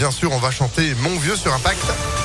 Bien sûr, on va chanter Mon Vieux sur Impact.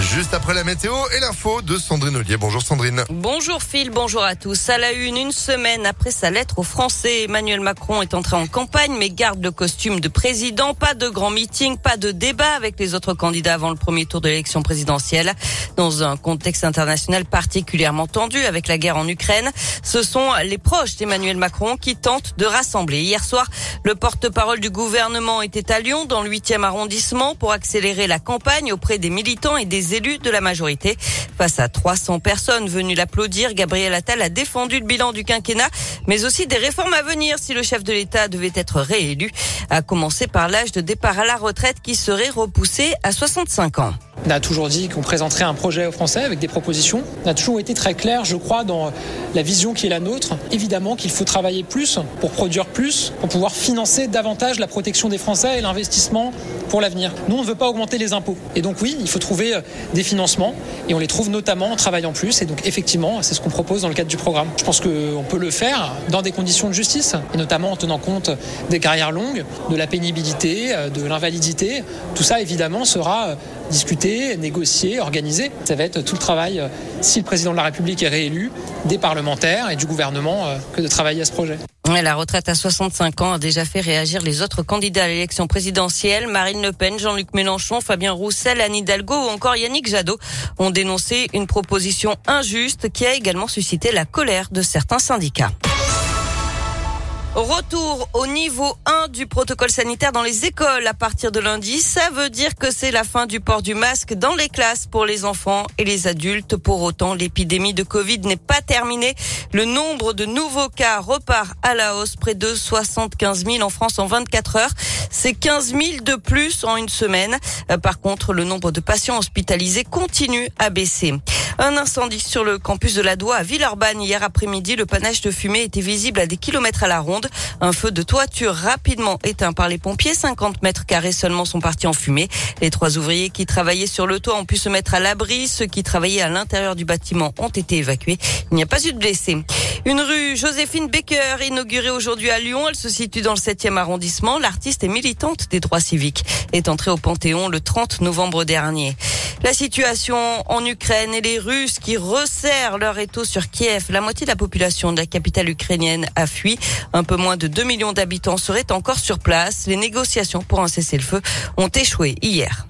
Juste après la météo et l'info de Sandrine Ollier. Bonjour Sandrine. Bonjour Phil, bonjour à tous. À la une, une semaine après sa lettre aux Français, Emmanuel Macron est entré en campagne mais garde le costume de président. Pas de grand meeting, pas de débat avec les autres candidats avant le premier tour de l'élection présidentielle. Dans un contexte international particulièrement tendu avec la guerre en Ukraine, ce sont les proches d'Emmanuel Macron qui tentent de rassembler. Hier soir, le porte-parole du gouvernement était à Lyon dans le 8e arrondissement pour accélérer la campagne auprès des militants et des élus de la majorité. Face à 300 personnes venues l'applaudir, Gabriel Attal a défendu le bilan du quinquennat, mais aussi des réformes à venir si le chef de l'État devait être réélu, à commencer par l'âge de départ à la retraite qui serait repoussé à 65 ans. On a toujours dit qu'on présenterait un projet aux Français avec des propositions. On a toujours été très clair, je crois, dans la vision qui est la nôtre. Évidemment qu'il faut travailler plus pour produire plus, pour pouvoir financer davantage la protection des Français et l'investissement pour l'avenir. Nous, on ne veut pas augmenter les impôts. Et donc oui, il faut trouver euh, des financements et on les trouve notamment en travaillant plus. Et donc effectivement, c'est ce qu'on propose dans le cadre du programme. Je pense qu'on peut le faire dans des conditions de justice et notamment en tenant compte des carrières longues, de la pénibilité, euh, de l'invalidité. Tout ça, évidemment, sera euh, discuter, négocier, organiser. Ça va être tout le travail, euh, si le président de la République est réélu, des parlementaires et du gouvernement euh, que de travailler à ce projet. La retraite à 65 ans a déjà fait réagir les autres candidats à l'élection présidentielle. Marine Le Pen, Jean-Luc Mélenchon, Fabien Roussel, Anne Hidalgo ou encore Yannick Jadot ont dénoncé une proposition injuste qui a également suscité la colère de certains syndicats. Retour au niveau 1 du protocole sanitaire dans les écoles à partir de lundi. Ça veut dire que c'est la fin du port du masque dans les classes pour les enfants et les adultes. Pour autant, l'épidémie de Covid n'est pas terminée. Le nombre de nouveaux cas repart à la hausse, près de 75 000 en France en 24 heures. C'est 15 000 de plus en une semaine. Euh, par contre, le nombre de patients hospitalisés continue à baisser. Un incendie sur le campus de la Doua à Villeurbanne hier après-midi. Le panache de fumée était visible à des kilomètres à la ronde. Un feu de toiture rapidement éteint par les pompiers. 50 mètres carrés seulement sont partis en fumée. Les trois ouvriers qui travaillaient sur le toit ont pu se mettre à l'abri. Ceux qui travaillaient à l'intérieur du bâtiment ont été évacués. Il n'y a pas eu de blessés. Une rue Joséphine Baker inaugurée aujourd'hui à Lyon. Elle se situe dans le 7e arrondissement. L'artiste et militante des droits civiques est entrée au Panthéon le 30 novembre dernier. La situation en Ukraine et les Russes qui resserrent leur étau sur Kiev. La moitié de la population de la capitale ukrainienne a fui. Un peu moins de 2 millions d'habitants seraient encore sur place. Les négociations pour un cessez-le-feu ont échoué hier.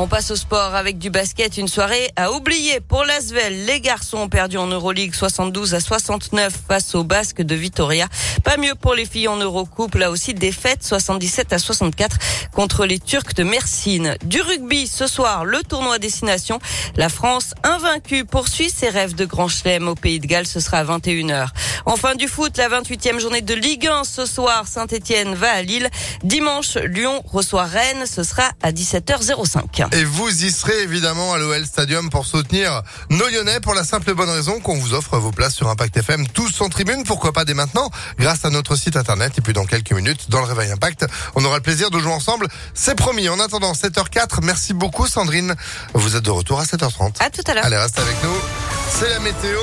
On passe au sport avec du basket. Une soirée à oublier pour l'Asvel. Les garçons ont perdu en Euroleague 72 à 69 face aux Basques de Vitoria. Pas mieux pour les filles en Eurocoupe. Là aussi, défaite 77 à 64 contre les Turcs de Mersine. Du rugby ce soir, le tournoi destination. La France, invaincue, poursuit ses rêves de grand chelem au Pays de Galles. Ce sera à 21h. Enfin du foot, la 28e journée de Ligue 1 ce soir. Saint-Etienne va à Lille. Dimanche, Lyon reçoit Rennes. Ce sera à 17h05. Et vous y serez évidemment à l'OL Stadium pour soutenir nos Lyonnais pour la simple et bonne raison qu'on vous offre vos places sur Impact FM tous en tribune. Pourquoi pas dès maintenant grâce à notre site internet. Et puis dans quelques minutes, dans le Réveil Impact, on aura le plaisir de jouer ensemble. C'est promis. En attendant 7h04, merci beaucoup Sandrine. Vous êtes de retour à 7h30. À tout à l'heure. Allez, reste avec nous. C'est la météo.